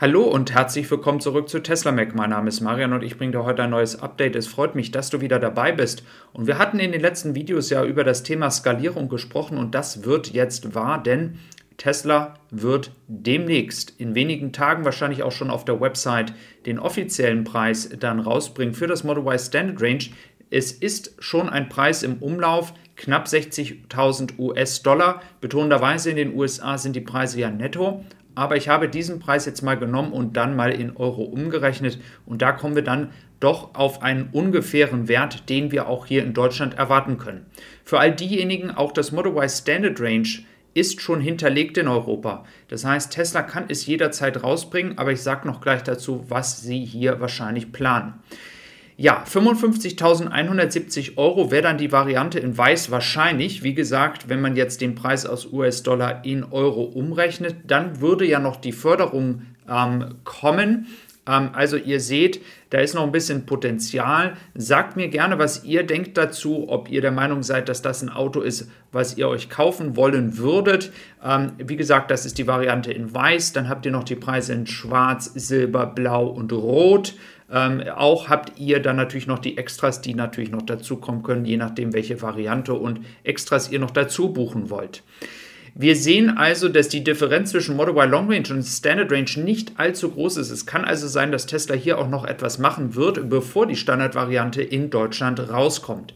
Hallo und herzlich willkommen zurück zu Tesla Mac. Mein Name ist Marian und ich bringe dir heute ein neues Update. Es freut mich, dass du wieder dabei bist. Und wir hatten in den letzten Videos ja über das Thema Skalierung gesprochen und das wird jetzt wahr, denn Tesla wird demnächst in wenigen Tagen wahrscheinlich auch schon auf der Website den offiziellen Preis dann rausbringen für das Model Y Standard Range. Es ist schon ein Preis im Umlauf, knapp 60.000 US-Dollar. Betonenderweise in den USA sind die Preise ja netto, aber ich habe diesen Preis jetzt mal genommen und dann mal in Euro umgerechnet und da kommen wir dann doch auf einen ungefähren Wert, den wir auch hier in Deutschland erwarten können. Für all diejenigen, auch das Model Y Standard Range ist schon hinterlegt in Europa. Das heißt, Tesla kann es jederzeit rausbringen, aber ich sage noch gleich dazu, was sie hier wahrscheinlich planen. Ja, 55.170 Euro wäre dann die Variante in Weiß wahrscheinlich. Wie gesagt, wenn man jetzt den Preis aus US-Dollar in Euro umrechnet, dann würde ja noch die Förderung ähm, kommen. Ähm, also ihr seht, da ist noch ein bisschen Potenzial. Sagt mir gerne, was ihr denkt dazu, ob ihr der Meinung seid, dass das ein Auto ist, was ihr euch kaufen wollen würdet. Ähm, wie gesagt, das ist die Variante in Weiß. Dann habt ihr noch die Preise in Schwarz, Silber, Blau und Rot. Ähm, auch habt ihr dann natürlich noch die Extras, die natürlich noch dazukommen können, je nachdem, welche Variante und Extras ihr noch dazu buchen wollt. Wir sehen also, dass die Differenz zwischen Model Y Long Range und Standard Range nicht allzu groß ist. Es kann also sein, dass Tesla hier auch noch etwas machen wird, bevor die Standardvariante in Deutschland rauskommt.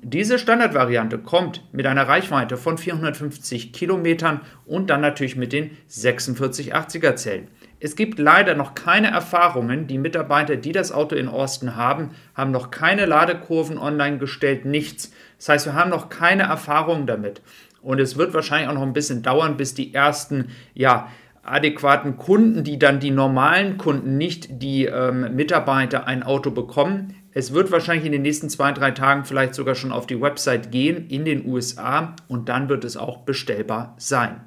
Diese Standardvariante kommt mit einer Reichweite von 450 Kilometern und dann natürlich mit den 4680er Zellen. Es gibt leider noch keine Erfahrungen. Die Mitarbeiter, die das Auto in Austin haben, haben noch keine Ladekurven online gestellt, nichts. Das heißt, wir haben noch keine Erfahrungen damit. Und es wird wahrscheinlich auch noch ein bisschen dauern, bis die ersten, ja, adäquaten Kunden, die dann die normalen Kunden, nicht die ähm, Mitarbeiter, ein Auto bekommen. Es wird wahrscheinlich in den nächsten zwei, drei Tagen vielleicht sogar schon auf die Website gehen in den USA und dann wird es auch bestellbar sein.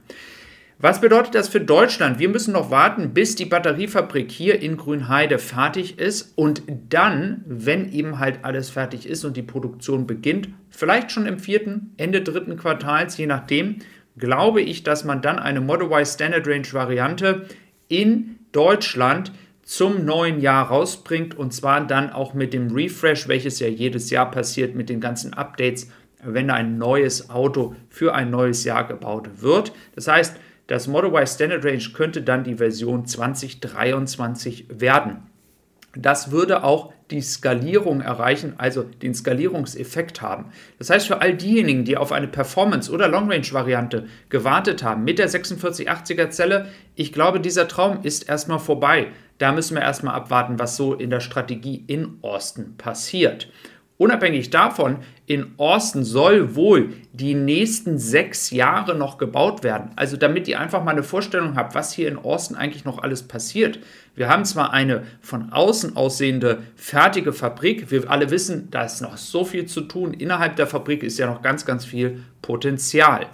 Was bedeutet das für Deutschland? Wir müssen noch warten, bis die Batteriefabrik hier in Grünheide fertig ist und dann, wenn eben halt alles fertig ist und die Produktion beginnt, vielleicht schon im vierten, Ende dritten Quartals, je nachdem, glaube ich, dass man dann eine Model Y Standard Range Variante in Deutschland zum neuen Jahr rausbringt und zwar dann auch mit dem Refresh, welches ja jedes Jahr passiert mit den ganzen Updates, wenn ein neues Auto für ein neues Jahr gebaut wird. Das heißt, das Model Y Standard Range könnte dann die Version 2023 werden. Das würde auch die Skalierung erreichen, also den Skalierungseffekt haben. Das heißt, für all diejenigen, die auf eine Performance- oder Long-Range-Variante gewartet haben mit der 4680er Zelle, ich glaube, dieser Traum ist erstmal vorbei. Da müssen wir erstmal abwarten, was so in der Strategie in Austin passiert. Unabhängig davon, in Austin soll wohl die nächsten sechs Jahre noch gebaut werden. Also damit ihr einfach mal eine Vorstellung habt, was hier in Austin eigentlich noch alles passiert. Wir haben zwar eine von außen aussehende fertige Fabrik. Wir alle wissen, da ist noch so viel zu tun. Innerhalb der Fabrik ist ja noch ganz, ganz viel Potenzial.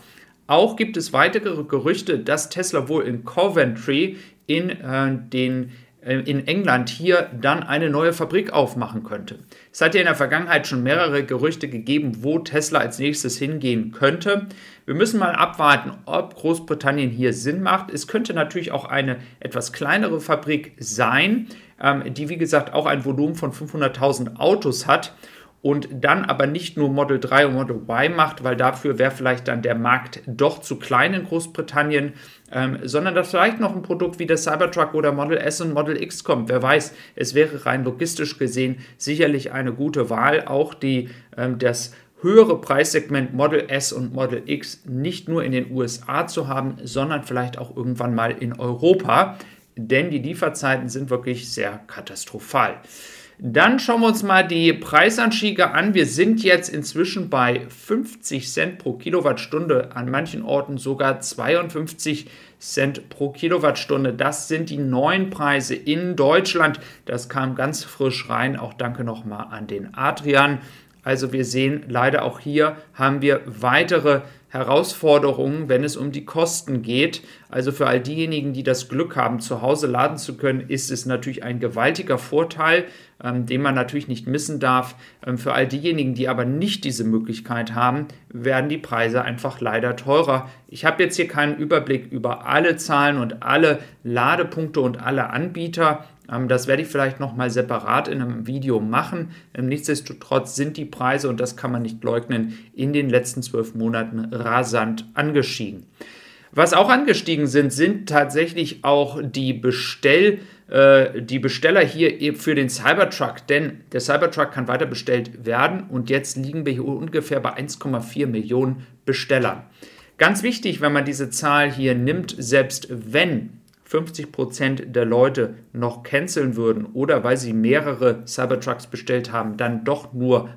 Auch gibt es weitere Gerüchte, dass Tesla wohl in Coventry in äh, den in England hier dann eine neue Fabrik aufmachen könnte. Es hat ja in der Vergangenheit schon mehrere Gerüchte gegeben, wo Tesla als nächstes hingehen könnte. Wir müssen mal abwarten, ob Großbritannien hier Sinn macht. Es könnte natürlich auch eine etwas kleinere Fabrik sein, ähm, die wie gesagt auch ein Volumen von 500.000 Autos hat und dann aber nicht nur Model 3 und Model Y macht, weil dafür wäre vielleicht dann der Markt doch zu klein in Großbritannien, ähm, sondern dass vielleicht noch ein Produkt wie der Cybertruck oder Model S und Model X kommt. Wer weiß, es wäre rein logistisch gesehen sicherlich eine gute Wahl, auch die, ähm, das höhere Preissegment Model S und Model X nicht nur in den USA zu haben, sondern vielleicht auch irgendwann mal in Europa, denn die Lieferzeiten sind wirklich sehr katastrophal. Dann schauen wir uns mal die Preisanstiege an. Wir sind jetzt inzwischen bei 50 Cent pro Kilowattstunde, an manchen Orten sogar 52 Cent pro Kilowattstunde. Das sind die neuen Preise in Deutschland. Das kam ganz frisch rein. Auch danke nochmal an den Adrian. Also wir sehen leider auch hier haben wir weitere Herausforderungen, wenn es um die Kosten geht. Also für all diejenigen, die das Glück haben, zu Hause laden zu können, ist es natürlich ein gewaltiger Vorteil, ähm, den man natürlich nicht missen darf. Ähm, für all diejenigen, die aber nicht diese Möglichkeit haben, werden die Preise einfach leider teurer. Ich habe jetzt hier keinen Überblick über alle Zahlen und alle Ladepunkte und alle Anbieter. Ähm, das werde ich vielleicht nochmal separat in einem Video machen. Ähm, nichtsdestotrotz sind die Preise, und das kann man nicht leugnen, in den letzten zwölf Monaten rasant angestiegen. Was auch angestiegen sind, sind tatsächlich auch die Bestell- äh, die Besteller hier für den Cybertruck, denn der Cybertruck kann weiter bestellt werden und jetzt liegen wir hier ungefähr bei 1,4 Millionen Bestellern. Ganz wichtig, wenn man diese Zahl hier nimmt, selbst wenn 50% der Leute noch canceln würden oder weil sie mehrere Cybertrucks bestellt haben, dann doch nur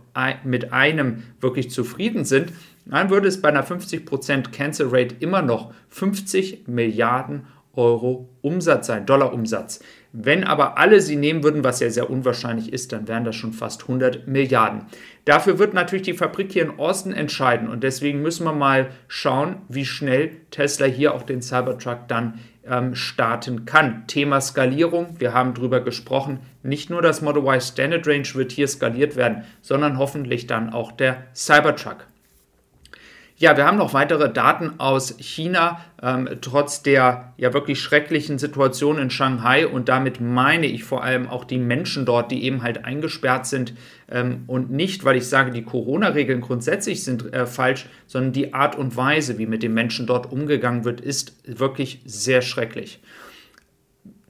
mit einem wirklich zufrieden sind, dann würde es bei einer 50% Cancel Rate immer noch 50 Milliarden Euro Umsatz sein, Dollar Umsatz. Wenn aber alle sie nehmen würden, was ja sehr unwahrscheinlich ist, dann wären das schon fast 100 Milliarden. Dafür wird natürlich die Fabrik hier in Austin entscheiden und deswegen müssen wir mal schauen, wie schnell Tesla hier auch den Cybertruck dann ähm, starten kann. Thema Skalierung, wir haben darüber gesprochen, nicht nur das Model Y Standard Range wird hier skaliert werden, sondern hoffentlich dann auch der Cybertruck. Ja, wir haben noch weitere Daten aus China, ähm, trotz der ja wirklich schrecklichen Situation in Shanghai. Und damit meine ich vor allem auch die Menschen dort, die eben halt eingesperrt sind. Ähm, und nicht, weil ich sage, die Corona-Regeln grundsätzlich sind äh, falsch, sondern die Art und Weise, wie mit den Menschen dort umgegangen wird, ist wirklich sehr schrecklich.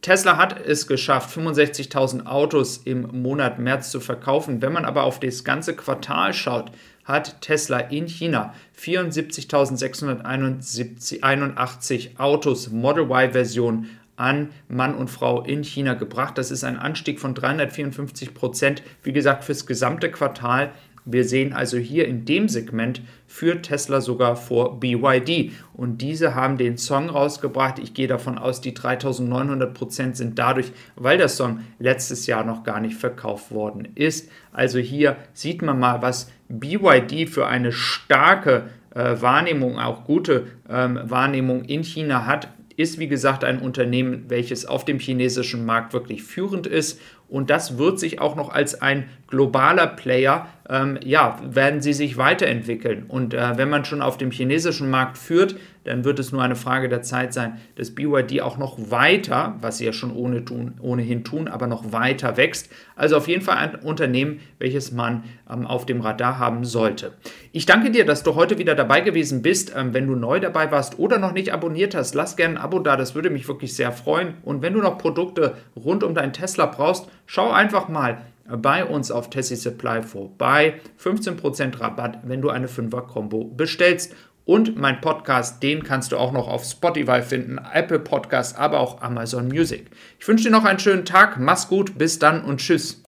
Tesla hat es geschafft, 65.000 Autos im Monat März zu verkaufen. Wenn man aber auf das ganze Quartal schaut, hat Tesla in China 74.681 Autos Model Y-Version an Mann und Frau in China gebracht. Das ist ein Anstieg von 354 Prozent, wie gesagt, fürs gesamte Quartal. Wir sehen also hier in dem Segment für Tesla sogar vor BYD. Und diese haben den Song rausgebracht. Ich gehe davon aus, die 3900 Prozent sind dadurch, weil der Song letztes Jahr noch gar nicht verkauft worden ist. Also hier sieht man mal, was BYD für eine starke äh, Wahrnehmung, auch gute ähm, Wahrnehmung in China hat ist wie gesagt ein Unternehmen, welches auf dem chinesischen Markt wirklich führend ist und das wird sich auch noch als ein globaler Player, ähm, ja, werden sie sich weiterentwickeln. Und äh, wenn man schon auf dem chinesischen Markt führt, dann wird es nur eine Frage der Zeit sein, dass BYD auch noch weiter, was sie ja schon ohne tun, ohnehin tun, aber noch weiter wächst. Also auf jeden Fall ein Unternehmen, welches man ähm, auf dem Radar haben sollte. Ich danke dir, dass du heute wieder dabei gewesen bist. Ähm, wenn du neu dabei warst oder noch nicht abonniert hast, lass gerne ein Abo da, das würde mich wirklich sehr freuen. Und wenn du noch Produkte rund um deinen Tesla brauchst, schau einfach mal bei uns auf Tessie Supply vorbei. 15% Rabatt, wenn du eine 5er-Kombo bestellst. Und mein Podcast, den kannst du auch noch auf Spotify finden, Apple Podcast, aber auch Amazon Music. Ich wünsche dir noch einen schönen Tag, mach's gut, bis dann und tschüss.